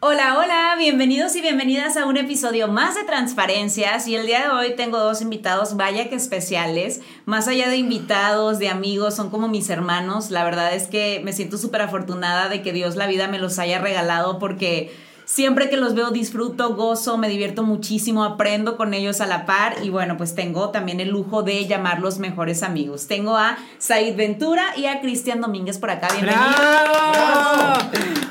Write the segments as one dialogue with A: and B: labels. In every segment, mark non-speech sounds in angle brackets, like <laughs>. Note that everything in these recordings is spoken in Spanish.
A: Hola, hola, bienvenidos y bienvenidas a un episodio más de Transparencias y el día de hoy tengo dos invitados, vaya que especiales, más allá de invitados, de amigos, son como mis hermanos, la verdad es que me siento súper afortunada de que Dios la vida me los haya regalado porque siempre que los veo disfruto, gozo, me divierto muchísimo, aprendo con ellos a la par y bueno, pues tengo también el lujo de llamarlos mejores amigos. Tengo a Said Ventura y a Cristian Domínguez por acá, bienvenidos.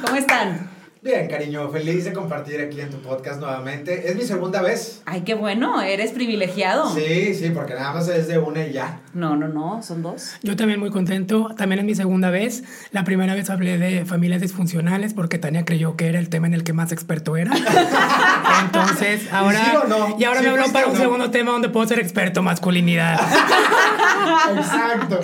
A: ¿Cómo están?
B: Bien, cariño, feliz de compartir aquí en tu podcast nuevamente. Es mi segunda vez.
A: Ay, qué bueno, eres privilegiado.
B: Sí, sí, porque nada más es de una y ya.
A: No, no, no, son dos.
C: Yo también muy contento, también es mi segunda vez. La primera vez hablé de familias disfuncionales porque Tania creyó que era el tema en el que más experto era. <laughs> Entonces, ahora...
B: ¿Sí o no?
C: Y ahora
B: ¿Sí
C: me habló para un
B: no?
C: segundo tema donde puedo ser experto masculinidad. <laughs>
B: Exacto.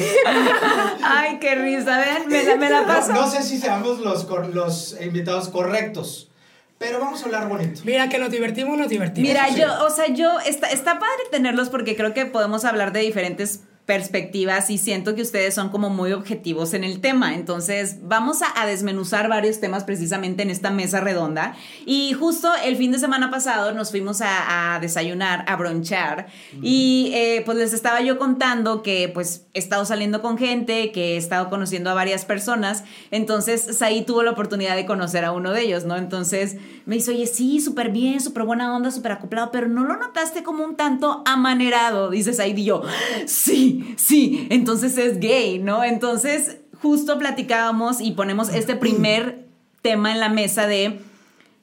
A: Ay, qué risa, ven, me la, me la paso.
B: No, no sé si seamos los, cor- los invitados correctos, pero vamos a hablar bonito.
C: Mira, que nos divertimos, nos divertimos.
A: Mira,
B: sí.
A: yo, o sea, yo, está, está padre tenerlos porque creo que podemos hablar de diferentes perspectivas y siento que ustedes son como muy objetivos en el tema. Entonces, vamos a, a desmenuzar varios temas precisamente en esta mesa redonda. Y justo el fin de semana pasado nos fuimos a, a desayunar, a bronchar. Y eh, pues les estaba yo contando que pues he estado saliendo con gente, que he estado conociendo a varias personas. Entonces, Saí tuvo la oportunidad de conocer a uno de ellos, ¿no? Entonces me dice, oye, sí, súper bien, súper buena onda, súper acoplado, pero ¿no lo notaste como un tanto amanerado? Dices Said y yo, sí, sí, entonces es gay, ¿no? Entonces, justo platicábamos y ponemos este primer tema en la mesa de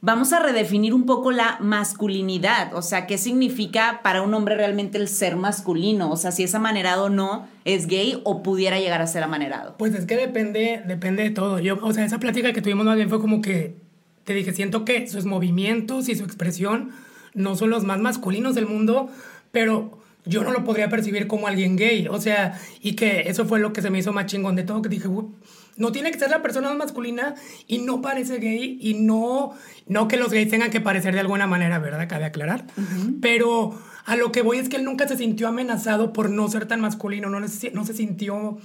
A: vamos a redefinir un poco la masculinidad, o sea, qué significa para un hombre realmente el ser masculino, o sea, si es amanerado o no, es gay o pudiera llegar a ser amanerado.
C: Pues es que depende, depende de todo. Yo, o sea, esa plática que tuvimos más bien fue como que te dije, siento que sus movimientos y su expresión no son los más masculinos del mundo, pero yo no lo podría percibir como alguien gay. O sea, y que eso fue lo que se me hizo más chingón de todo, que dije, "Uy, no tiene que ser la persona más masculina y no parece gay y no, no que los gays tengan que parecer de alguna manera, ¿verdad? Cabe aclarar. Pero a lo que voy es que él nunca se sintió amenazado por no ser tan masculino, no, se- no se sintió...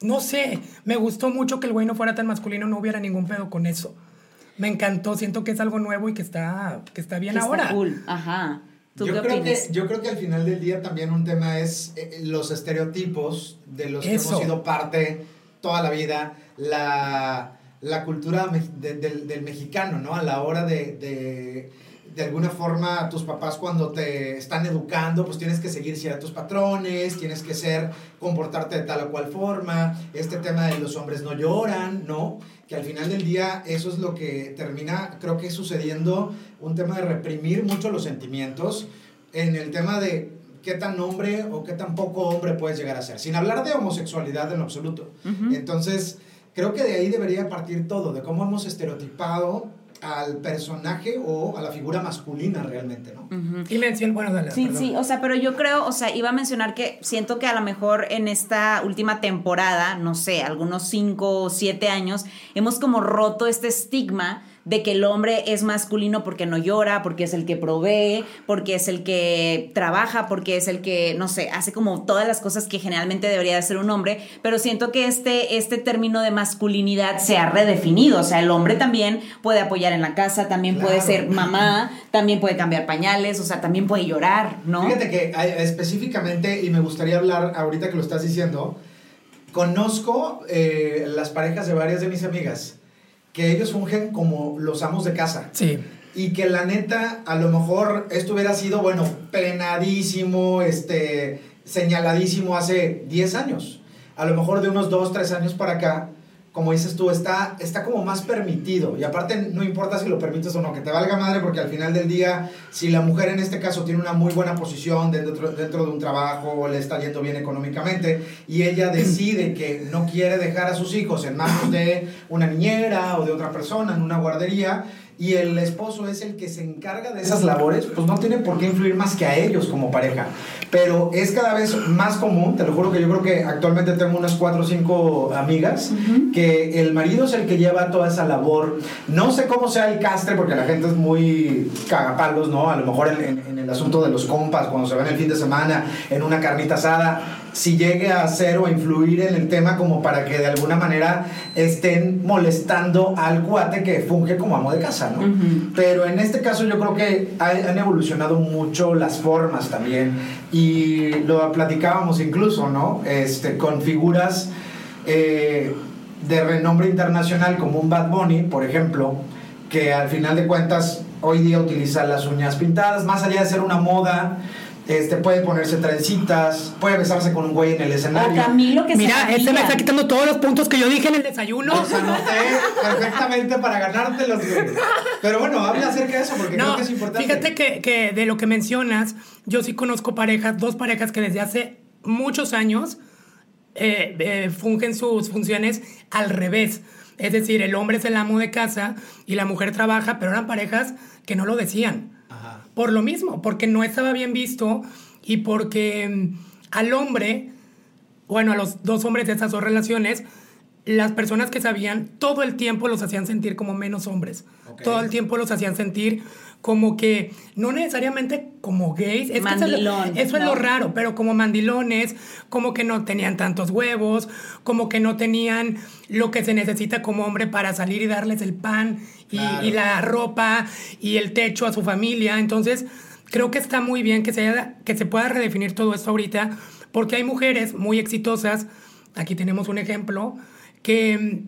C: No sé, me gustó mucho que el güey no fuera tan masculino, no hubiera ningún pedo con eso. Me encantó, siento que es algo nuevo y que está, que está bien
A: Que está
C: ahora.
A: cool, ajá. ¿Tú
B: Yo
A: qué
B: creo,
A: opinas?
B: que, yo creo que al final del día también un tema es eh, los estereotipos de los que
C: Eso.
B: hemos sido parte toda la vida, la, la cultura me- de- del, del mexicano, ¿no? A la hora de, de, de alguna forma, tus papás cuando te están educando, pues tienes que seguir ciertos patrones, tienes que ser, comportarte de tal o cual forma, este tema de los hombres no lloran, ¿no? Que al final del día eso es lo que termina, creo que sucediendo, un tema de reprimir mucho los sentimientos en el tema de qué tan hombre o qué tan poco hombre puedes llegar a ser, sin hablar de homosexualidad en lo absoluto. Entonces, creo que de ahí debería partir todo, de cómo hemos estereotipado al personaje o a la figura masculina realmente, ¿no?
A: Ujú.
C: Y mención, bueno, dale.
A: Sí,
C: perdón.
A: sí, o sea, pero yo creo, o sea, iba a mencionar que siento que a lo mejor en esta última temporada, no sé, algunos cinco o siete años, hemos como roto este estigma de que el hombre es masculino porque no llora, porque es el que provee, porque es el que trabaja, porque es el que, no sé, hace como todas las cosas que generalmente debería de ser un hombre, pero siento que este, este término de masculinidad se ha redefinido, o sea, el hombre también puede apoyar en la casa, también puede ser mamá, también puede cambiar pañales, o sea, también puede llorar, ¿no?
B: Fíjate que específicamente, y me gustaría hablar ahorita que lo estás diciendo, conozco eh, las parejas de varias de mis amigas, que ellos fungen como los amos de casa.
C: Sí.
B: Y que la neta, a lo mejor esto hubiera sido, bueno, plenadísimo, este, señaladísimo hace 10 años. A lo mejor de unos 2, 3 años para acá, como dices tú, está, está como más permitido. Y aparte, no importa si lo permites o no, que te valga madre, porque al final del día, si la mujer en este caso tiene una muy buena posición dentro, dentro de un trabajo, le está yendo bien económicamente, y ella <clears throat> decide que no quiere dejar a sus hijos en manos de una niñera o de otra persona en una guardería, y el esposo es el que se encarga de esas labores, pues no tiene por qué influir más que a ellos como pareja. Pero es cada vez más común, te lo juro que yo creo que actualmente tengo unas cuatro o cinco amigas, que el marido es el que lleva toda esa labor. No sé cómo sea el castre, porque la gente es muy cagapalos, ¿no? A lo mejor en, en el asunto de los compas, cuando se ven el fin de semana, en una carnita asada si llegue a hacer o a influir en el tema como para que de alguna manera estén molestando al cuate que funge como amo de casa, ¿no? Pero en este caso yo creo que han evolucionado mucho las formas también y lo platicábamos incluso, ¿no? Este, con figuras eh, de renombre internacional como un Bad Bunny, por ejemplo, que al final de cuentas hoy día utiliza las uñas pintadas, más allá de ser una moda, este, puede ponerse trencitas, puede besarse con un güey en el escenario.
A: O Camilo que
C: Mira, este me está quitando todos los puntos que yo dije en el desayuno.
B: Los anoté perfectamente para ganártelos. Pero bueno, habla acerca de eso porque creo que es importante.
C: Fíjate que, que, de lo que mencionas, yo sí conozco parejas, dos parejas que desde hace muchos años eh, eh, fungen sus funciones al revés. Es decir, el hombre es el amo de casa y la mujer trabaja, pero eran parejas que no lo decían por lo mismo, porque no estaba bien visto y porque mm, al hombre, bueno, a los dos hombres de esas dos relaciones, las personas que sabían todo el tiempo los hacían sentir como menos hombres. Todo el tiempo los hacían sentir como que, no necesariamente como gays, es
A: Mandilón,
C: eso, es lo raro, pero como mandilones, como que no tenían tantos huevos, como que no tenían lo que se necesita como hombre para salir y darles el pan y, y la ropa y el techo a su familia. Entonces, creo que está muy bien que se, haya, que se pueda redefinir todo esto ahorita, porque hay mujeres muy exitosas, aquí tenemos un ejemplo, que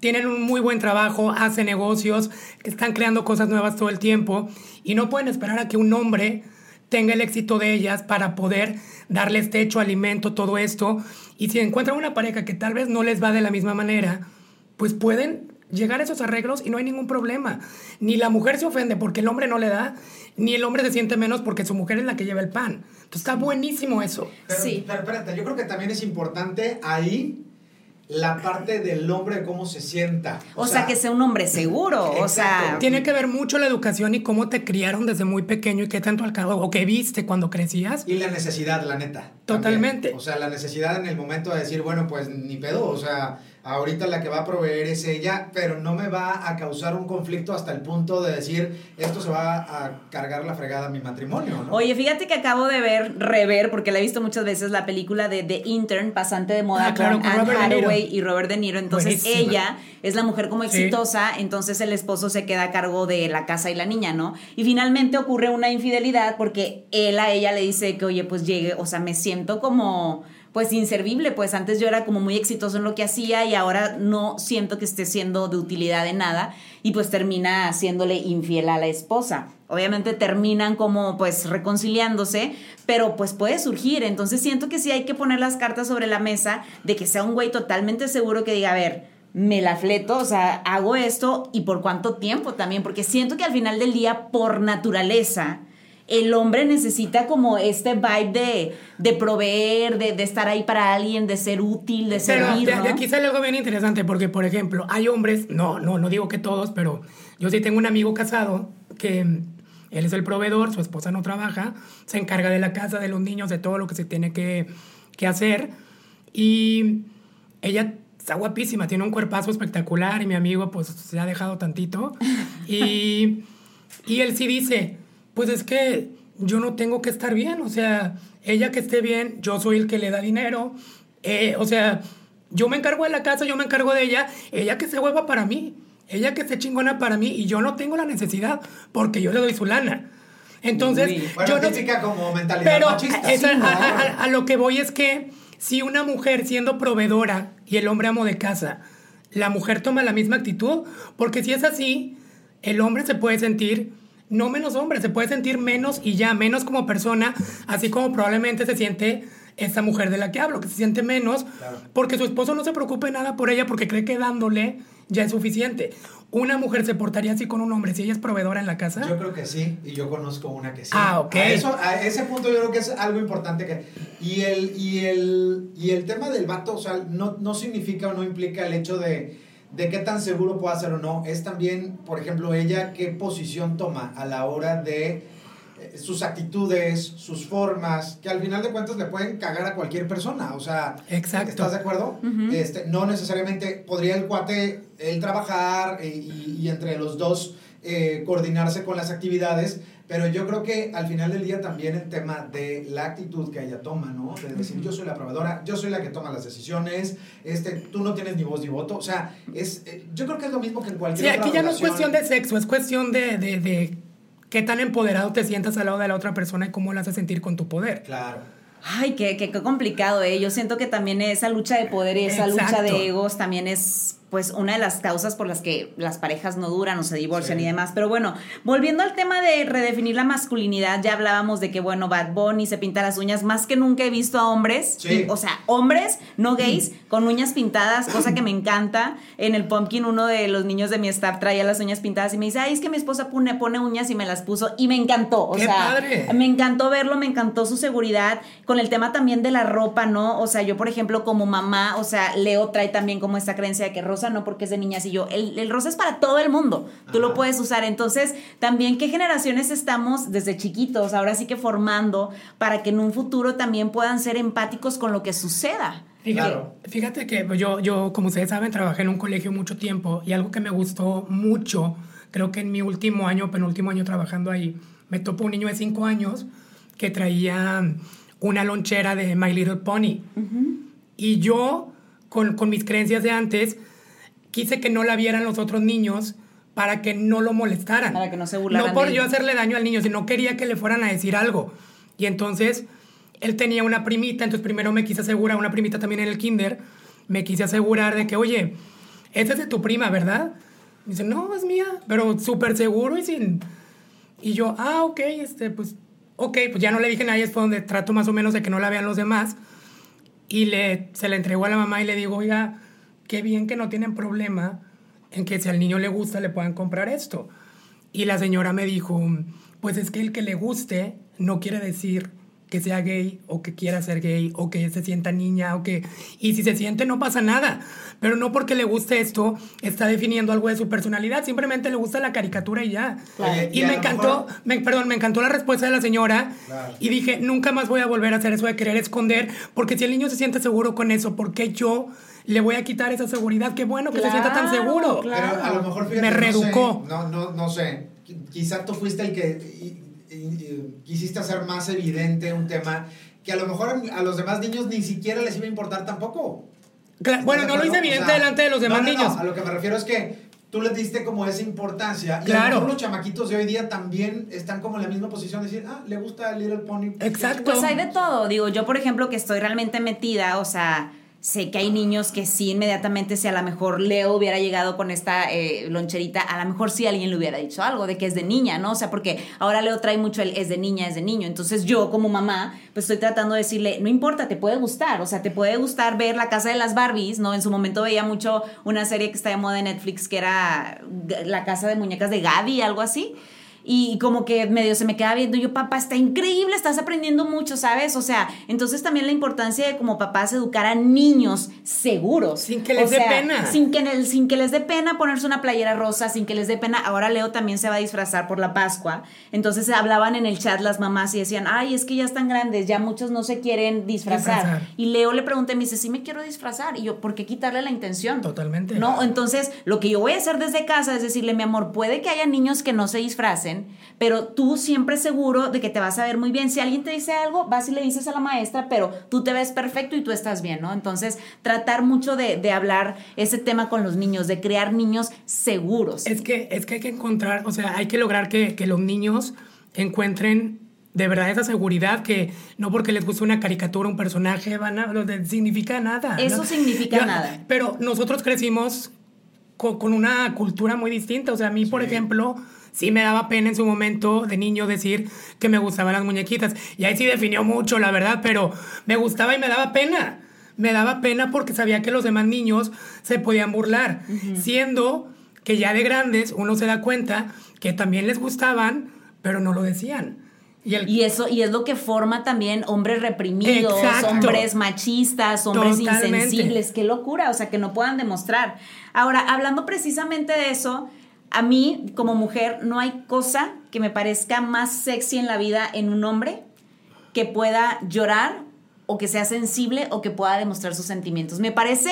C: tienen un muy buen trabajo, hacen negocios, están creando cosas nuevas todo el tiempo y no pueden esperar a que un hombre tenga el éxito de ellas para poder darles techo, alimento, todo esto. Y si encuentran una pareja que tal vez no les va de la misma manera, pues pueden llegar a esos arreglos y no hay ningún problema. Ni la mujer se ofende porque el hombre no le da, ni el hombre se siente menos porque su mujer es la que lleva el pan. Entonces está buenísimo eso.
B: sí. Pero espérate, yo creo que también es importante ahí la parte del hombre, cómo se sienta.
A: O, sea, que sea un hombre seguro. O sea.
C: Tiene que ver mucho la educación y cómo te criaron desde muy pequeño y qué tanto alcanzó o qué viste cuando crecías.
B: Y la necesidad, la neta.
C: Totalmente.
B: O sea, la necesidad en el momento de decir, bueno, pues ni pedo. O sea, ahorita la que va a proveer es ella, pero no me va a causar un conflicto hasta el punto de decir, esto se va a cargar la fregada a mi matrimonio, ¿no?
A: Oye, fíjate que acabo de ver, rever, porque la he visto muchas veces, la película de The Intern, pasante de moda ah, con, Anne Hathaway y Robert De Niro. Entonces ella es la mujer como exitosa, entonces el esposo se queda a cargo de la casa y la niña, ¿no? Y finalmente ocurre una infidelidad porque él a ella le dice que, oye, pues llegue, o sea, me siento como pues inservible, pues antes yo era como muy exitoso en lo que hacía y ahora no siento que esté siendo de utilidad en nada y pues termina haciéndole infiel a la esposa. Obviamente terminan como pues reconciliándose, pero pues puede surgir, entonces siento que sí hay que poner las cartas sobre la mesa de que sea un güey totalmente seguro que diga, a ver, me la fleto, o sea, hago esto y por cuánto tiempo también, porque siento que al final del día, por naturaleza, el hombre necesita como este vibe de, proveer, de, estar ahí para alguien, de ser útil, de servir.
C: Pero de, aquí sale algo bien interesante, porque, por ejemplo, hay hombres, no, no, no digo que todos, pero yo sí tengo un amigo casado que él es el proveedor, su esposa no trabaja, se encarga de la casa, de los niños, de todo lo que se tiene que, que hacer. Y ella está guapísima, tiene un cuerpazo espectacular y mi amigo pues se ha dejado tantito. <laughs> Y, y él sí dice, pues es que yo no tengo que estar bien, o sea, ella que esté bien, yo soy el que le da dinero, eh, o sea, yo me encargo de la casa, yo me encargo de ella, ella que se hueva para mí, ella que se chingona para mí y yo no tengo la necesidad porque yo le doy su lana. Entonces,
B: yo no, como mentalidad pero
C: a, a lo que voy es que si una mujer siendo proveedora y el hombre amo de casa, la mujer toma la misma actitud, porque si es así, el hombre se puede sentir no menos hombre, se puede sentir menos y ya, menos como persona, así como probablemente se siente esa mujer de la que hablo, que se siente menos, porque su esposo no se preocupe nada por ella porque cree que dándole ya es suficiente. ¿Una mujer se portaría así con un hombre si ella es proveedora en la casa?
B: Yo creo que sí, y yo conozco una que sí.
C: Ah, ok.
B: A, eso, a ese punto yo creo que es algo importante que... Y el, y el, y el tema del vato, o sea, no, no significa o no implica el hecho de de qué tan seguro puede ser o no, es también, por ejemplo, ella qué posición toma a la hora de eh, sus actitudes, sus formas, que al final de cuentas le pueden cagar a cualquier persona. O sea,
C: Exacto.
B: ¿estás de acuerdo? este, no necesariamente podría el cuate, él trabajar eh, y, y entre los dos eh, coordinarse con las actividades, pero yo creo que al final del día también el tema de la actitud que ella toma, ¿no? De decir, yo soy la probadora, yo soy la que toma las decisiones, este, tú no tienes ni voz ni voto. O sea, es, eh, yo creo que es lo mismo que en cualquier
C: Sí,
B: otra
C: aquí ya no es cuestión de sexo, es cuestión de, de, de qué tan empoderado te sientas al lado de la otra persona y cómo la haces sentir con tu poder.
B: Claro.
A: Ay, qué, qué, qué complicado, ¿eh? Yo siento que también esa lucha de poder y esa lucha de egos también es, pues, una de las causas por las que las parejas no duran o se divorcian
B: Sí.
A: y demás. Pero bueno, volviendo al tema de redefinir la masculinidad, ya hablábamos de que, bueno, Bad Bunny se pinta las uñas. Más que nunca he visto a hombres,
B: Sí.
A: o sea, hombres, no gays, con uñas pintadas, cosa que me encanta. En el Pumpkin, uno de los niños de mi staff traía las uñas pintadas y me dice, ay, es que mi esposa pone, pone uñas y me las puso y me encantó. O
C: ¡Qué
A: sea,
C: padre!
A: me encantó verlo, me encantó su seguridad con el tema también de la ropa, ¿no? O sea, yo, por ejemplo, como mamá, o sea, Leo trae también como esta creencia de que rosa no porque es de niñas y yo, el, el rosa es para todo el mundo, tú lo
B: Ajá.
A: puedes usar. Entonces, también qué generaciones estamos desde chiquitos, ahora sí que formando para que en un futuro también puedan ser empáticos con lo que suceda.
C: Fíjate,
B: Claro.
C: fíjate que yo, yo, como ustedes saben, trabajé en un colegio mucho tiempo y algo que me gustó mucho, creo que en mi último año, penúltimo año trabajando ahí, me topó un niño de 5 años que traía una lonchera de My Little Pony. Y yo, con, con mis creencias de antes, quise que no la vieran los otros niños para que no lo molestaran.
A: Para que no se burlaran
C: No por yo hacerle daño al niño, sino quería que le fueran a decir algo. Y entonces él tenía una primita, entonces primero me quise asegurar, una primita también en el kinder, me quise asegurar de que, oye, esta es de tu prima, ¿verdad? Me dice, no, es mía, pero súper seguro y sin... Y yo, ah, ok, este, pues, ok, pues ya no le dije nada, y es donde trato más o menos de que no la vean los demás. Y le, se la entregó a la mamá y le digo, oiga, qué bien que no tienen problema en que si al niño le gusta le puedan comprar esto. Y la señora me dijo, pues es que el que le guste no quiere decir que sea gay o que quiera ser gay o que se sienta niña o que... Y si se siente no pasa nada. Pero no porque le guste esto está definiendo algo de su personalidad. Simplemente le gusta la caricatura y ya.
B: Oye,
C: Y me encantó,
B: mejor-
C: me- perdón, me encantó la respuesta de la señora
B: Claro.
C: y dije, nunca más voy a volver a hacer eso de querer esconder, porque si el niño se siente seguro con eso, ¿por qué yo le voy a quitar esa seguridad? Qué bueno que se sienta tan
A: Claro,
C: seguro.
A: claro.
B: Pero a lo mejor fíjate,
C: Me
B: no sé,
C: reeducó.
B: No, no, no sé. Qui- Quizá tú fuiste el que y- y- y quisiste hacer más evidente un tema que a lo mejor a los demás niños ni siquiera les iba a importar tampoco.
C: Cla- Bueno, no lo hice
B: ¿Estás de
C: evidente?
B: O sea,
C: delante de los demás
B: no, no, no,
C: niños.
B: a lo que me refiero es que tú les diste como esa importancia. Y a lo
C: Claro.
B: mejor los chamaquitos de hoy día también están como en la misma posición de decir, ah, le gusta Little Pony.
C: Exacto.
A: Pues hay de todo. Digo, yo, por ejemplo, que estoy realmente metida, o sea, sé que hay niños que sí inmediatamente, si a lo mejor Leo hubiera llegado con esta eh, loncherita, a lo mejor sí alguien le hubiera dicho algo de que es de niña, ¿no? O sea, porque ahora Leo trae mucho el es de niña, es de niño. Entonces yo, como mamá, pues estoy tratando de decirle, no importa, te puede gustar. O sea, te puede gustar ver la casa de las Barbies, ¿no? En su momento veía mucho una serie que está de moda en Netflix que era La casa de muñecas de Gaby, algo así. Y como que medio se me queda viendo, yo, papá, está increíble, estás aprendiendo mucho, ¿sabes? O sea, entonces también la importancia de como papás educar a niños seguros.
C: Sin que les
A: O
C: dé pena.
A: Sin que, sin que les dé pena ponerse una playera rosa, sin que les dé pena. Ahora Leo también se va a disfrazar por la Pascua. Entonces hablaban en el chat las mamás y decían, ay, es que ya están grandes, ya muchos no se quieren disfrazar.
C: Disfrazar.
A: Y Leo le pregunté, me dice, sí me quiero disfrazar. Y yo, ¿por qué quitarle la intención?
C: Totalmente.
A: No, entonces lo que yo voy a hacer desde casa es decirle, mi amor, puede que haya niños que no se disfracen, pero tú siempre seguro de que te vas a ver muy bien. Si alguien te dice algo, vas y le dices a la maestra, pero tú te ves perfecto y tú estás bien, ¿no? Entonces, tratar mucho de, de hablar ese tema con los niños, de crear niños seguros.
C: Es que, es que hay que encontrar, o sea, hay que lograr que, que los niños encuentren de verdad esa seguridad que no porque les guste una caricatura, un personaje, van a, no significa nada.
A: Eso
C: ¿no?
A: significa nada.
C: Pero nosotros crecimos con, con una cultura muy distinta. O sea, a mí, por ejemplo, sí me daba pena en su momento de niño decir que me gustaban las muñequitas. Y ahí sí definió mucho, la verdad, pero me gustaba y me daba pena. Me daba pena porque sabía que los demás niños se podían burlar. Siendo que ya de grandes uno se da cuenta que también les gustaban, pero no lo decían.
A: Y, eso, y es lo que forma también hombres reprimidos, hombres machistas, hombres insensibles. Qué locura, o sea, que no puedan demostrar. Ahora, hablando precisamente de eso, a mí, como mujer, no hay cosa que me parezca más sexy en la vida en un hombre que pueda llorar o que sea sensible o que pueda demostrar sus sentimientos. Me parece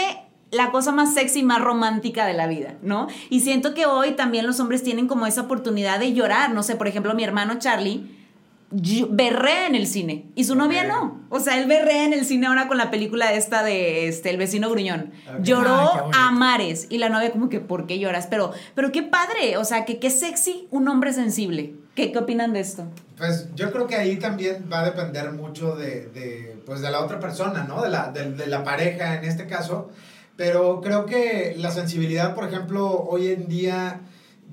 A: la cosa más sexy y más romántica de la vida, ¿no? Y siento que hoy también los hombres tienen como esa oportunidad de llorar. No sé, por ejemplo, mi hermano Charlie berrea en el cine y su novia no. O sea, él berrea en el cine ahora con la película esta de este, El vecino gruñón. Lloró a mares y la novia como que, ¿por qué lloras? Pero, pero qué padre, o sea, que qué sexy un hombre sensible. ¿Qué, ¿Qué opinan de esto?
B: Pues yo creo que ahí también va a depender mucho de, de pues de la otra persona, ¿no? De la, de la pareja en este caso. Pero creo que la sensibilidad, por ejemplo, hoy en día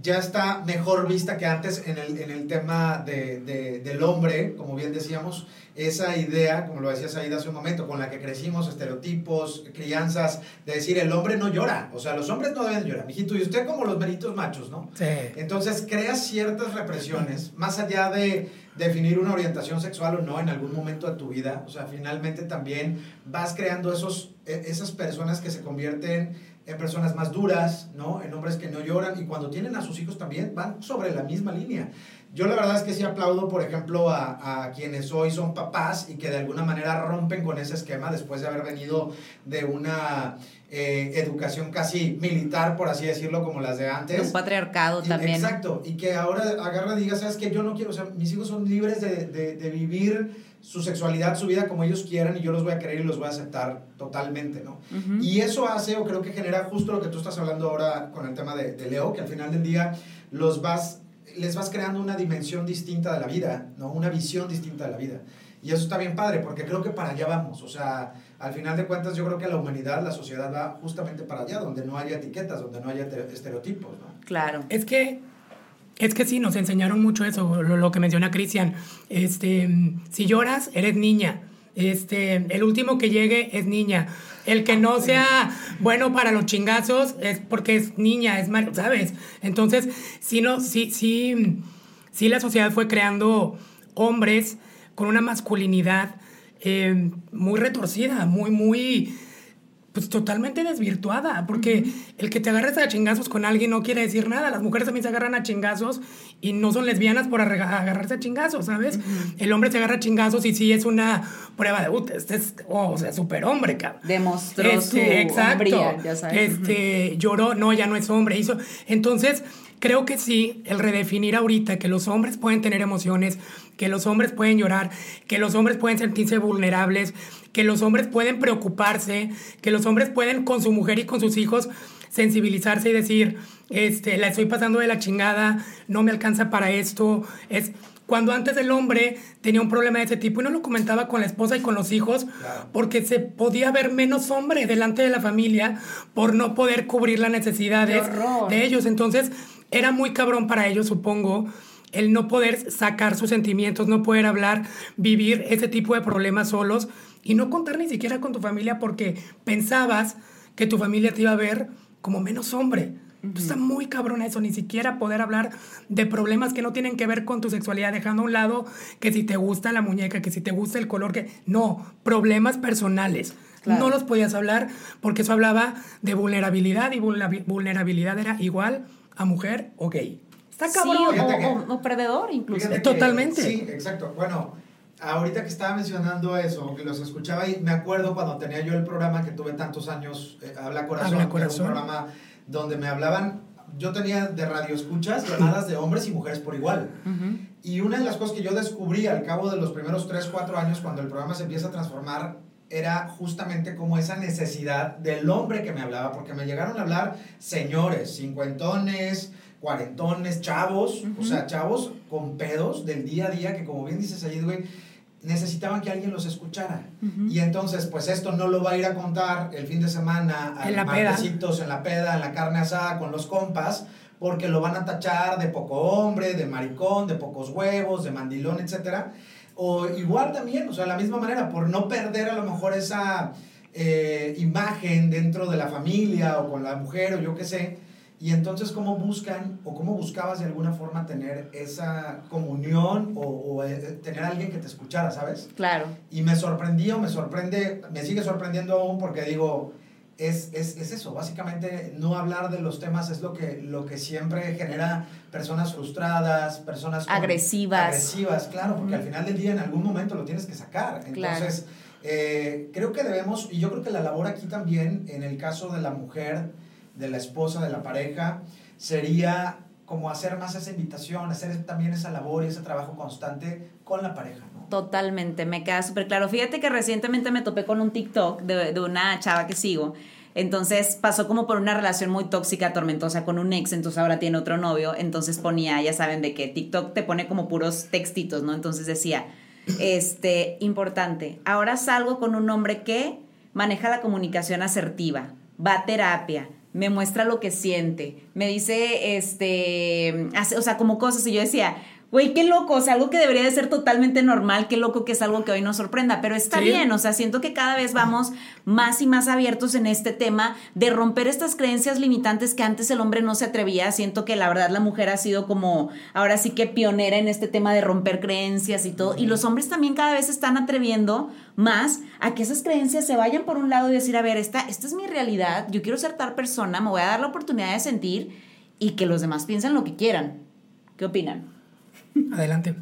B: ya está mejor vista que antes en el, en el tema de, de, del hombre, como bien decíamos, esa idea, como lo decía Saida hace un momento, con la que crecimos, estereotipos, crianzas, de decir el hombre no llora, o sea, los hombres no deben llorar, mijito, y usted como los meritos machos, ¿no? Sí. Entonces crea ciertas represiones, más allá de definir una orientación sexual o no en algún momento de tu vida, o sea, finalmente también vas creando esos, e, esas personas que se convierten en personas más duras, ¿no? En hombres que no lloran y cuando tienen a sus hijos también van sobre la misma línea. Yo la verdad es que sí aplaudo, por ejemplo, a, a, quienes hoy son papás y que de alguna manera rompen con ese esquema después de haber venido de una eh, educación casi militar, por así decirlo, como las de antes.
A: Un patriarcado también.
B: Exacto, y que ahora agarra y diga, ¿sabes qué? Yo no quiero, o sea, mis hijos son libres de, de, de vivir su sexualidad, su vida como ellos quieran y yo los voy a querer y los voy a aceptar totalmente, ¿no? Y eso hace o creo que genera justo lo que tú estás hablando ahora con el tema de, de, Leo, que al final del día los vas, les vas creando una dimensión distinta de la vida, ¿no? Una visión distinta de la vida. Y eso está bien padre, porque creo que para allá vamos, o sea, al final de cuentas yo creo que la humanidad, la sociedad va justamente para allá, donde no haya etiquetas, donde no haya estereotipos, ¿no?
A: Claro.
C: Es que es que sí, nos enseñaron mucho eso, lo, que menciona Cristian. Este, si lloras, eres niña. Este, el último que llegue es niña. El que no sea bueno para los chingazos es porque es niña, es mal, ¿sabes? Entonces, sí, no, sí, sí, sí la sociedad fue creando hombres con una masculinidad eh, muy retorcida, muy, muy pues totalmente desvirtuada, porque el que te agarres a chingazos con alguien no quiere decir nada. Las mujeres también se agarran a chingazos y no son lesbianas por agarrarse a chingazos, ¿sabes? El hombre se agarra a chingazos y sí es una prueba de, este es, oh, o sea, super hombre, cabrón.
A: Demostró este, su exacto,
C: ya sabes. Este, lloró, no, ya no es hombre, hizo. Entonces, creo que sí, el redefinir ahorita que los hombres pueden tener emociones, que los hombres pueden llorar, que los hombres pueden sentirse vulnerables, que los hombres pueden preocuparse, que los hombres pueden con su mujer y con sus hijos sensibilizarse y decir, este, la estoy pasando de la chingada, no me alcanza para esto, es cuando antes el hombre tenía un problema de ese tipo y no lo comentaba con la esposa y con los hijos porque se podía ver menos hombre delante de la familia por no poder cubrir las necesidades de ellos. Entonces era muy cabrón para ellos, supongo, el no poder sacar sus sentimientos, no poder hablar, vivir ese tipo de problemas solos y no contar ni siquiera con tu familia porque pensabas que tu familia te iba a ver como menos hombre. está muy cabrón eso, ni siquiera poder hablar de problemas que no tienen que ver con tu sexualidad, dejando a un lado que si te gusta la muñeca, que si te gusta el color, que no, problemas personales. No los podías hablar porque eso hablaba de vulnerabilidad y vulnerabilidad era igual a mujer o gay.
A: Está cabrón. o, o, perdedor incluso.
C: Totalmente.
B: sí, exacto. Bueno, ahorita que estaba mencionando eso, que los escuchaba y me acuerdo cuando tenía yo el programa que tuve tantos años, eh, Habla Corazón, Habla Corazón. un programa donde me hablaban, yo tenía de radio escuchas llamadas de hombres y mujeres por igual. Y una de las cosas que yo descubrí al cabo de los primeros 3, 4 años, cuando el programa se empieza a transformar, era justamente como esa necesidad del hombre que me hablaba, porque me llegaron a hablar señores, cincuentones, cuarentones, chavos, o sea, chavos con pedos del día a día, que como bien dices ahí, güey, necesitaban que alguien los escuchara. Y entonces, pues esto no lo va a ir a contar el fin de semana
C: en la peda.
B: en la peda, en la carne asada con los compas, porque lo van a tachar de poco hombre, de maricón, de pocos huevos, de mandilón, etc. O igual también, o sea, de la misma manera, por no perder a lo mejor esa eh, imagen dentro de la familia o con la mujer o yo qué sé, Y entonces, ¿cómo buscan o cómo buscabas de alguna forma tener esa comunión o, o, eh, tener a alguien que te escuchara, ¿sabes?
A: Claro.
B: Y me sorprendió, me sorprende, me sigue sorprendiendo aún porque digo, es, es, es, eso, básicamente no hablar de los temas es lo que, lo que siempre genera personas frustradas, personas
A: agresivas.
B: Agresivas, claro, porque al final del día en algún momento lo tienes que sacar. Entonces, eh, creo que debemos, y yo creo que la labor aquí también, en el caso de la mujer, de la esposa, de la pareja, sería como hacer más esa invitación, hacer también esa labor y ese trabajo constante con la pareja.
A: Totalmente, me queda súper claro. Fíjate que recientemente me topé con un TikTok de, una chava que sigo. Entonces pasó como por una relación muy tóxica, tormentosa con un ex, entonces ahora tiene otro novio, entonces ponía, ya saben de que TikTok te pone como puros textitos, ¿no? Entonces decía, este, importante, ahora salgo con un hombre que maneja la comunicación asertiva, va a terapia, me muestra lo que siente, me dice, este, hace, o sea, como cosas, y yo decía, güey, qué loco, o sea, algo que debería de ser totalmente normal, qué loco que es algo que hoy nos sorprenda, pero está bien, o sea, siento que cada vez vamos más y más abiertos en este tema de romper estas creencias limitantes que antes el hombre no se atrevía, siento que la verdad la mujer ha sido como, ahora sí que pionera en este tema de romper creencias y todo, y los hombres también cada vez están atreviendo más a que esas creencias se vayan por un lado y decir, a ver, esta, esta es mi realidad, yo quiero ser tal persona, me voy a dar la oportunidad de sentir y que los demás piensen lo que quieran. ¿Qué opinan?
C: Adelante.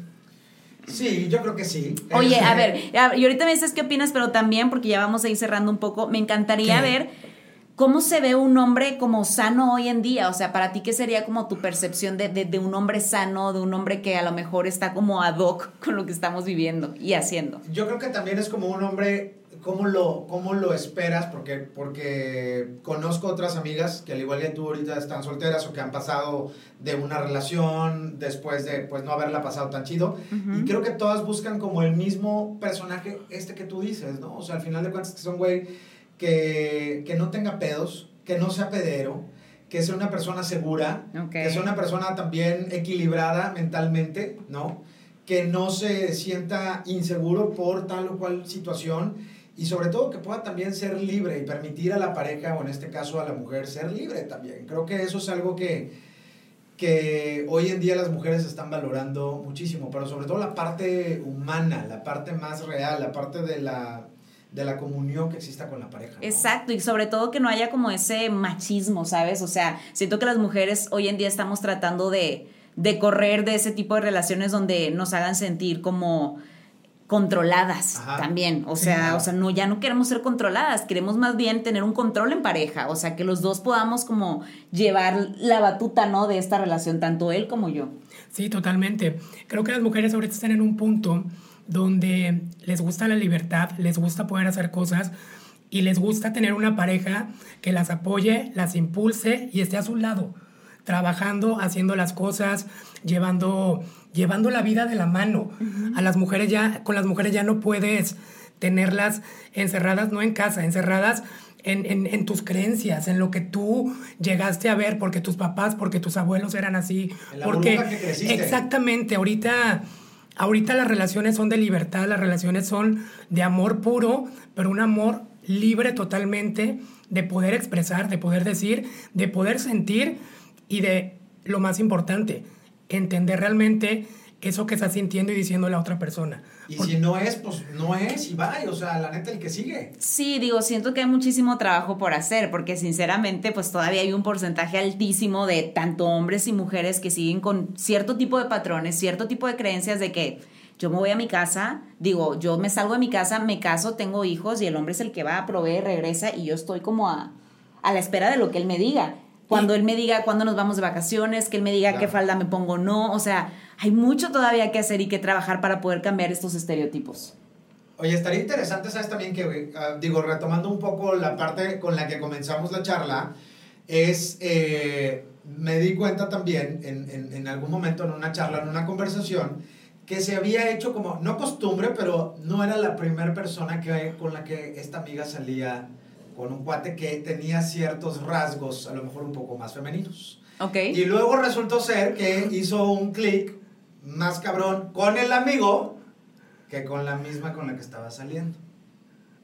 B: Sí, yo creo que sí.
A: Oye, a ver, y ahorita me dices qué opinas, pero también, porque ya vamos a ir cerrando un poco, me encantaría ver cómo se ve un hombre como sano hoy en día. O sea, para ti, ¿qué sería como tu percepción de, de, de, un hombre sano, de un hombre que a lo mejor está como ad hoc con lo que estamos viviendo y haciendo?
B: Yo creo que también es como un hombre ¿Cómo lo, ¿Cómo lo esperas? Porque, porque conozco otras amigas que al igual que tú ahorita están solteras o que han pasado de una relación después de pues no haberla pasado tan chido. Y creo que todas buscan como el mismo personaje este que tú dices, ¿no? O sea, al final de cuentas que son güey que, que no tenga pedos, que no sea pedero, que sea una persona segura, que sea una persona también equilibrada mentalmente, ¿no? Que no se sienta inseguro por tal o cual situación y sobre todo que pueda también ser libre y permitir a la pareja o en este caso a la mujer ser libre también. Creo que eso es algo que, que hoy en día las mujeres están valorando muchísimo, pero sobre todo la parte humana, la parte más real, la parte de la, de la comunión que exista con la pareja. ¿no?
A: Exacto, y sobre todo que no haya como ese machismo, ¿sabes? O sea, siento que las mujeres hoy en día estamos tratando de, de correr de ese tipo de relaciones donde nos hagan sentir como controladas Ajá. también, o sea, sí, o sea, no ya no queremos ser controladas, queremos más bien tener un control en pareja, o sea, que los dos podamos como llevar la batuta, ¿no? de esta relación tanto él como yo.
C: Sí, totalmente. Creo que las mujeres ahorita están en un punto donde les gusta la libertad, les gusta poder hacer cosas y les gusta tener una pareja que las apoye, las impulse y esté a su lado, trabajando, haciendo las cosas, llevando llevando la vida de la mano. Uh -huh. A las mujeres ya, con las mujeres ya no puedes tenerlas encerradas, no en casa, encerradas en, en, en, tus creencias, en lo que tú llegaste a ver, porque tus papás, porque tus abuelos eran así.
B: En la
C: porque
B: que creciste.
C: exactamente, ahorita, ahorita las relaciones son de libertad, las relaciones son de amor puro, pero un amor libre totalmente de poder expresar, de poder decir, de poder sentir y de lo más importante, entender realmente eso que está sintiendo y diciendo la otra persona.
B: Y Porque, si no es, pues no es y va, o sea, la neta el que sigue.
A: Sí, digo, siento que hay muchísimo trabajo por hacer, porque sinceramente, pues todavía hay un porcentaje altísimo de tanto hombres y mujeres que siguen con cierto tipo de patrones, cierto tipo de creencias de que yo me voy a mi casa, digo, yo me salgo de mi casa, me caso, tengo hijos y el hombre es el que va a proveer, regresa y yo estoy como a, a la espera de lo que él me diga cuando él me diga cuándo nos vamos de vacaciones, que él me diga claro. qué falda me pongo o no. O sea, hay mucho todavía que hacer y que trabajar para poder cambiar estos estereotipos.
B: Oye, estaría interesante, ¿sabes? También que, uh, digo, retomando un poco la parte con la que comenzamos la charla, es, eh, me di cuenta también en, en, en, algún momento en una charla, en una conversación, que se había hecho como, no costumbre, pero no era la primera persona que, con la que esta amiga salía con un cuate que tenía ciertos rasgos, a lo mejor un poco más femeninos.
A: Ok.
B: Y luego resultó ser que hizo un clic más cabrón con el amigo que con la misma con la que estaba saliendo.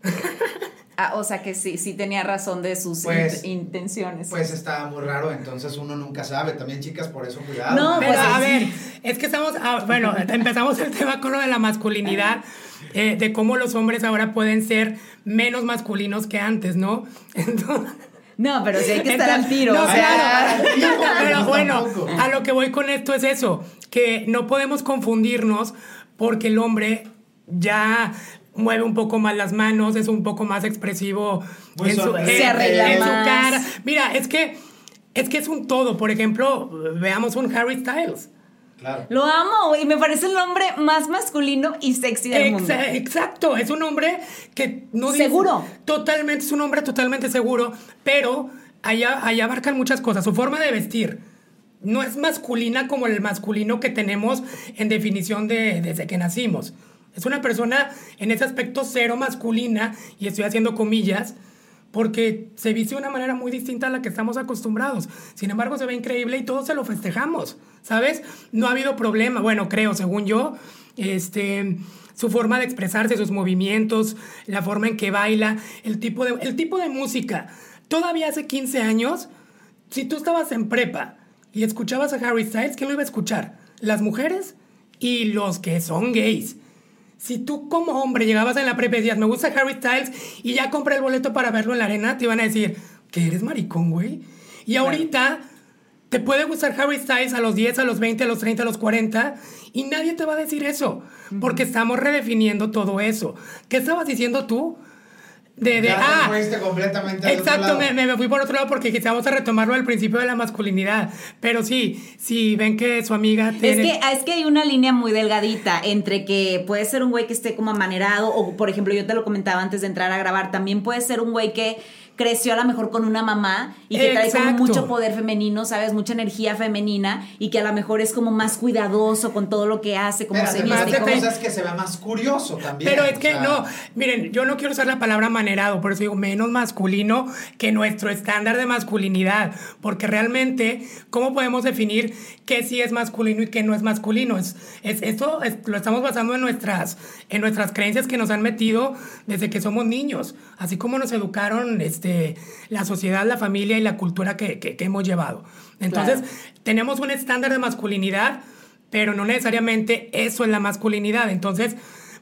B: <laughs>
A: Ah, o sea que sí, sí tenía razón de sus
B: Pues-
A: int- intenciones.
B: Pues está muy raro, entonces uno nunca sabe. También, chicas, por eso cuidado.
A: No,
C: Pero
A: pues,
C: a
A: sí.
C: ver, es que estamos, ah, bueno, empezamos el tema con lo de la masculinidad, eh, de cómo los hombres ahora pueden ser menos masculinos que antes, ¿no? <laughs> Entonces,
A: no, pero sí hay que estar
C: Entonces,
A: al tiro.
C: no,
A: o sea,
C: claro. <laughs> Pero bueno, a lo que voy con esto es eso, que no podemos confundirnos porque el hombre ya mueve un poco más las manos, es un poco más expresivo
B: Muy
C: en, su, en-
A: Se arregla
C: en su
A: más.
C: cara. Mira, es que es que es un todo. Por ejemplo, veamos un Harry Styles.
B: Claro.
A: Lo amo y me parece el hombre más masculino y sexy del mundo.
C: Exa- exacto, es un hombre que no dice-
A: Seguro.
C: totalmente, es un hombre totalmente seguro, pero allá, allá abarcan muchas cosas. Su forma de vestir no es masculina como el masculino que tenemos en definición de, desde que nacimos. Es una persona en ese aspecto cero masculina, y estoy haciendo comillas, porque se viste de una manera muy distinta a la que estamos acostumbrados. Sin embargo, se ve increíble y todos se lo festejamos, ¿sabes? No ha habido problema, bueno, creo, según yo, este, su forma de expresarse, sus movimientos, la forma en que baila, el tipo de, el tipo de música. Todavía hace 15 años, si tú estabas en prepa y escuchabas a Harry Styles, ¿quién lo iba a escuchar? Las mujeres y los que son gays. Si tú como hombre llegabas en la prepa y decías, me gusta Harry Styles y ya compré el boleto para verlo en la arena, te iban a decir, que eres maricón, güey. Y ahorita te puede gustar Harry Styles a los 10, a los 20, a los 30, a los 40 y nadie te va a decir eso, porque estamos redefiniendo todo eso. ¿Qué estabas diciendo tú? De, de,
B: Ya te
C: ah,
B: fuiste completamente al otro
C: Exacto,
B: lado.
C: me, me- me fui por otro lado porque quizás a retomarlo al principio de la masculinidad. Pero sí, si ven que su amiga
A: Es
C: tiene...
A: que, es que hay una línea muy delgadita entre que puede ser un güey que esté como amanerado, o por ejemplo, yo te lo comentaba antes de entrar a grabar, también puede ser un güey que creció a lo mejor con una mamá y que trae como
C: Exacto.
A: mucho poder femenino, ¿sabes? Mucha energía femenina y que a lo mejor es como más cuidadoso con todo lo que hace, como
B: Pero
A: se
B: además
A: viste.
B: de
A: como-
B: cosas que se ve más curioso también.
C: Pero es que
B: sea,
C: no, miren, yo no quiero usar la palabra manerado, por eso digo menos masculino que nuestro estándar de masculinidad, porque realmente, ¿cómo podemos definir qué sí es masculino y qué no es masculino? Es, es, esto es- lo estamos basando en nuestras, en nuestras creencias que nos han metido desde que somos niños, así como nos educaron este, la sociedad, la familia y la cultura que, que- que hemos llevado. Entonces,
A: Claro.
C: tenemos un estándar de masculinidad, pero no necesariamente eso es la masculinidad. Entonces,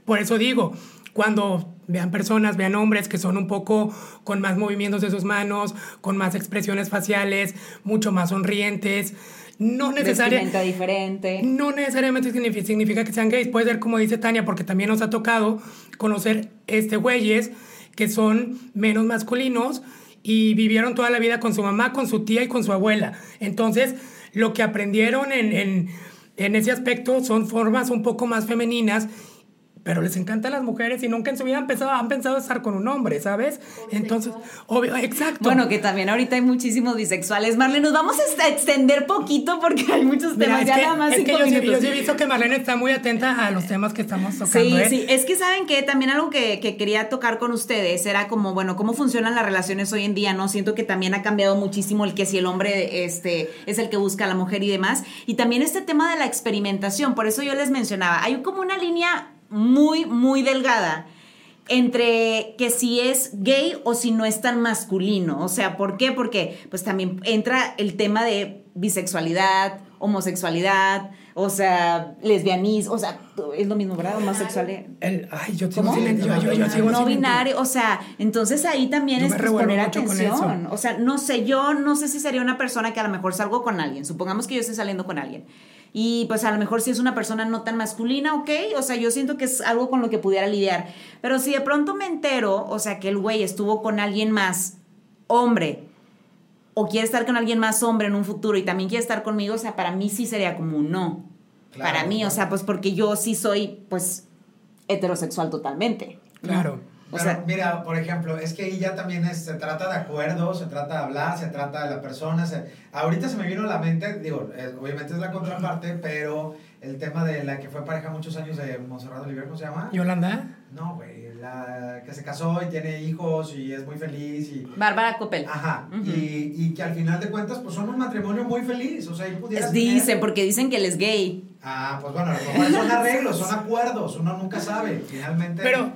C: por eso digo, cuando vean personas, vean hombres que son un poco con más movimientos de sus manos, con más expresiones faciales, mucho más sonrientes, no necesariamente...
A: diferente.
C: No necesariamente significa, significa que sean gays, puede ser como dice Tania, porque también nos ha tocado conocer este güeyes que son menos masculinos y vivieron toda la vida con su mamá, con su tía y con su abuela. Entonces, lo que aprendieron en, en, ese aspecto son formas un poco más femeninas, pero les encantan las mujeres y nunca en su vida han pensado, han pensado estar con un hombre, ¿sabes? Entonces, obvio, exacto.
A: Bueno, que también ahorita hay muchísimos bisexuales. Marlene, nos vamos a extender poquito porque hay muchos
C: Mira,
A: temas.
C: es
A: ya
C: que,
A: nada más
C: es que
A: cinco
C: yo, sí-
A: minutos.
C: yo sí he visto que Marlene está muy atenta a los temas que estamos tocando.
A: Sí,
C: ¿eh?
A: sí, es que saben que también algo que, que quería tocar con ustedes era como, bueno, cómo funcionan las relaciones hoy en día, ¿no? Siento que también ha cambiado muchísimo el que si el hombre este, es el que busca a la mujer y demás. Y también este tema de la experimentación, por eso yo les mencionaba, hay como una línea muy, muy delgada entre que si es gay o si no es tan masculino. O sea, ¿por qué? Porque pues también entra el tema de bisexualidad, homosexualidad, o sea, lesbianismo, o sea, es lo mismo, ¿verdad? Homosexualidad.
C: El- ay, yo sigo
A: ¿Cómo?
C: sin- yo, yo, yo sigo
A: no binario, o sea, entonces ahí también
C: Yo
A: es
C: me
A: pues, poner atención. O sea, no sé, yo no sé si sería una persona que a lo mejor salgo con alguien. Supongamos que yo estoy saliendo con alguien. Y pues a lo mejor si es una persona no tan masculina, ok. O sea, yo siento que es algo con lo que pudiera lidiar. Pero si de pronto me entero, o sea, que el güey estuvo con alguien más, hombre, o quiere estar con alguien más hombre en un futuro y también quiere estar conmigo, o sea, para mí sí sería como un no.
B: Claro,
A: para mí, o sea, pues porque yo sí soy, pues, heterosexual totalmente. ¿no?
C: Claro.
A: O
B: Pero,
A: sea,
B: mira, por ejemplo, es que ahí ya también es- se trata de acuerdos, se trata de hablar, se trata de la persona. se- ahorita se me vino a la mente, digo, eh, obviamente es la contraparte, pero el tema de la que fue pareja muchos años de Monserrat Oliver, ¿cómo se llama?
C: Yolanda.
B: No, güey, la que se casó y tiene hijos y es muy feliz y...
A: Bárbara Coppel.
B: Ajá, y, y que al final de cuentas, pues son un matrimonio muy feliz, o sea, ahí pudieras
A: Es-
B: tener-
A: Dicen, porque dicen que él es gay.
B: Ah, pues bueno, a lo mejor son arreglos, son acuerdos, uno nunca sabe, finalmente...
C: Pero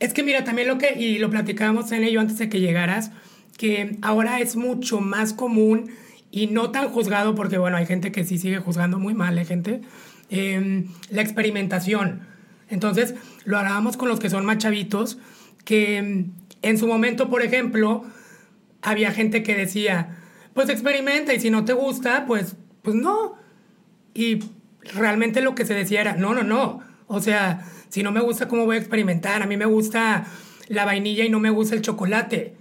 C: Es que mira, también lo que, y lo platicábamos en ello antes de que llegaras, que ahora es mucho más común y no tan juzgado, porque bueno, hay gente que sí sigue juzgando muy mal, hay gente, em, la experimentación. Entonces, lo hablábamos con los que son más chavitos, que em, en su momento, por ejemplo, había gente que decía, pues experimenta y si no te gusta, pues, pues no. Y realmente lo que se decía era, no, no, no. O sea, si no me gusta, ¿cómo voy a experimentar? A mí me gusta la vainilla y no me gusta el chocolate.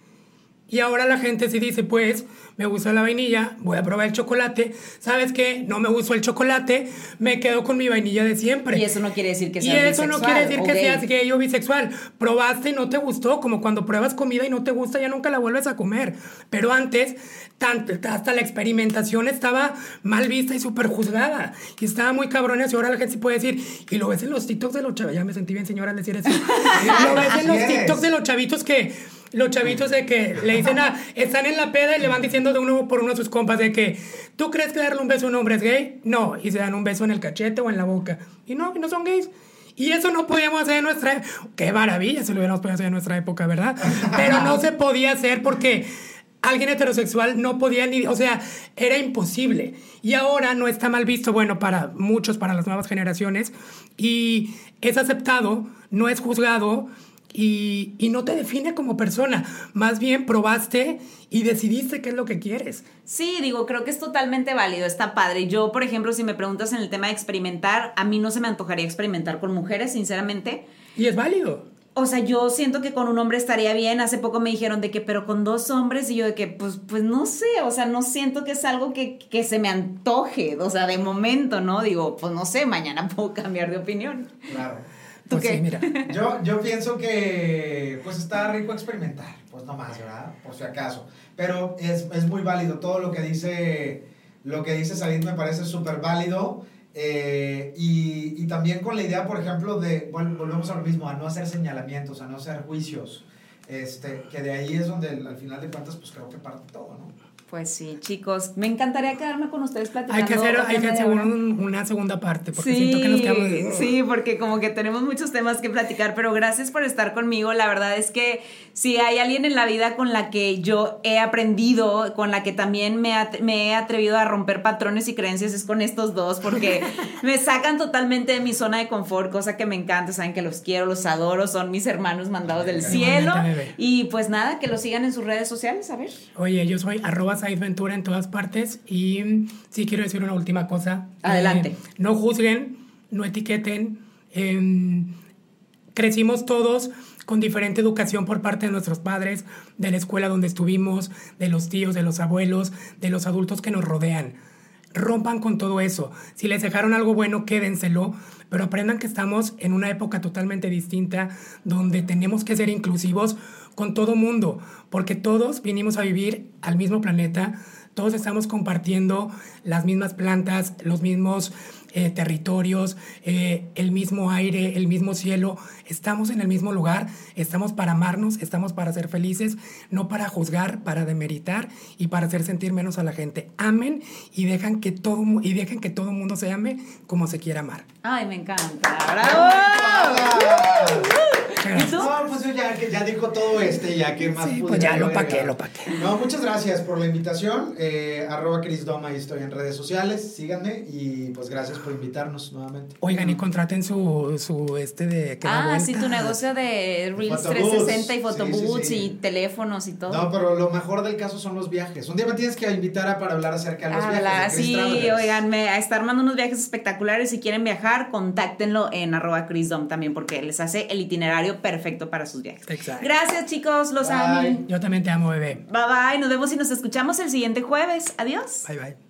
C: Y ahora la gente sí dice, pues, me gusta la vainilla, voy a probar el chocolate. ¿Sabes qué? No me gustó el chocolate, me quedo con mi vainilla de siempre.
A: Y eso no quiere decir que
C: seas Y eso no quiere decir que seas gay o bisexual. Probaste y no te gustó, como cuando pruebas comida y no te gusta, ya nunca la vuelves a comer. Pero antes, tanto, hasta la experimentación estaba mal vista y súper juzgada. Y estaba muy cabrona y ahora la gente sí puede decir, y lo ves en los TikToks de los chavitos, ya me sentí bien señora al decir eso. <laughs> lo ves en los TikToks de los chavitos que los chavitos de que le dicen a, están en la peda y le van diciendo de uno por uno a sus compas de que, ¿tú crees que darle un beso a un hombre es gay? No, y se dan un beso en el cachete o en la boca. Y no, y no son gays. Y eso no podíamos hacer en nuestra. Qué maravilla si lo hubiéramos podido hacer en nuestra época, ¿verdad? Pero no se podía hacer porque alguien heterosexual no podía ni, o sea, era imposible. Y ahora no está mal visto, bueno, para muchos, para las nuevas generaciones, y es aceptado, no es juzgado, y, y, no te define como persona. Más bien probaste y decidiste qué es lo que quieres.
A: Sí, digo, creo que es totalmente válido, está padre. Yo, por ejemplo, si me preguntas en el tema de experimentar, a mí no se me antojaría experimentar con mujeres, sinceramente.
C: Y es válido.
A: O sea, yo siento que con un hombre estaría bien. Hace poco me dijeron de que, pero con dos hombres, y yo de que, pues, pues no sé, o sea, no siento que es algo que, que se me antoje, o sea, de momento, ¿no? Digo, pues no sé, mañana <laughs> puedo cambiar de opinión.
B: Claro. Pues mira. <laughs> Yo, yo pienso que pues está rico experimentar, pues no más, ¿verdad? Por si acaso. Pero es, es muy válido. Todo lo que dice, lo que dice Salim me parece súper válido. Eh, y, y, también con la idea, por ejemplo, de, bueno, volvemos a lo mismo, a no hacer señalamientos, a no hacer juicios. Este, que de ahí es donde al final de cuentas, pues creo que parte todo, ¿no?
A: Pues sí, chicos, me encantaría quedarme con ustedes platicando.
C: Hay que hacer, hay que hacer una segunda parte, porque siento que nos quedamos...
A: Sí, porque como que tenemos muchos temas que platicar, pero gracias por estar conmigo. La verdad es que si hay alguien en la vida con la que yo he aprendido, con la que también me, me he atrevido a romper patrones y creencias, es con estos dos, porque <laughs> me sacan totalmente de mi zona de confort, cosa que me encanta. Saben que los quiero, los adoro, son mis hermanos mandados del cielo. Y pues nada, que los sigan en sus redes sociales, a ver.
C: Oye, yo soy arroba Ventura en todas partes. Y sí quiero decir una última cosa.
A: Adelante. Eh,
C: no juzguen, no etiqueten. Em, crecimos todos con diferente educación por parte de nuestros padres, de la escuela donde estuvimos, de los tíos, de los abuelos, de los adultos que nos rodean. Rompan con todo eso. Si les dejaron algo bueno, quédenselo, pero aprendan que estamos en una época totalmente distinta donde tenemos que ser inclusivos con todo mundo, porque todos vinimos a vivir al mismo planeta, todos estamos compartiendo las mismas plantas, los mismos eh, territorios, eh, el mismo aire, el mismo cielo. Estamos en el mismo lugar, estamos para amarnos, estamos para ser felices, no para juzgar, para demeritar y para hacer sentir menos a la gente. Amen y dejan que todo y dejen que todo el mundo se ame como se quiera amar.
A: Ay, me encanta. ¡Bravo!
B: No, pues ya, ya dijo todo este, ya que más
C: sí, Pues ya lo paqué, lo paqué.
B: No, muchas gracias por la invitación. Eh, arroba Cris Doma y estoy en redes sociales. Síganme y pues gracias por invitarnos nuevamente.
C: Oigan, y contraten su, su este de
A: Ah, sí, tu negocio de Reels 360 y photoboots y teléfonos y todo.
B: No, pero lo mejor del caso son los viajes. Un día me tienes que invitar para hablar acerca de los viajes.
A: sí, oiganme, a estar mandando unos viajes espectaculares. Si quieren viajar, contáctenlo en arroba Chris Dom también porque les hace el itinerario perfecto para sus viajes.
C: Exacto.
A: Gracias, chicos. Los amo.
C: Yo también te amo, bebé.
A: Bye bye. Nos vemos y nos escuchamos el siguiente jueves. Adiós.
C: Bye bye.